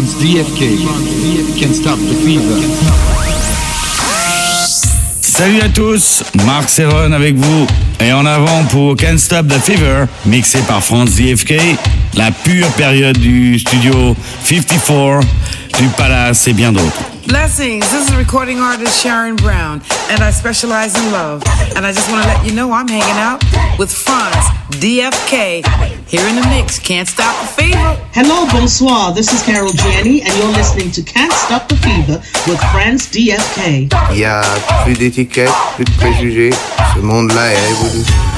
France DFK. Stop the fever. Salut à tous, Marc Serron avec vous. Et en avant pour Can't Stop the Fever, mixé par France DFK, la pure période du studio 54, du Palace et bien d'autres. Blessings. This is recording artist Sharon Brown, and I specialize in love. And I just want to let you know I'm hanging out with Franz DFK here in the mix. Can't stop the fever. Hello, bonsoir. This is Carol Jiani, and you're listening to Can't Stop the Fever with Franz DFK. Il y a plus d'étiquettes, plus de préjugés. Ce monde-là est évolué.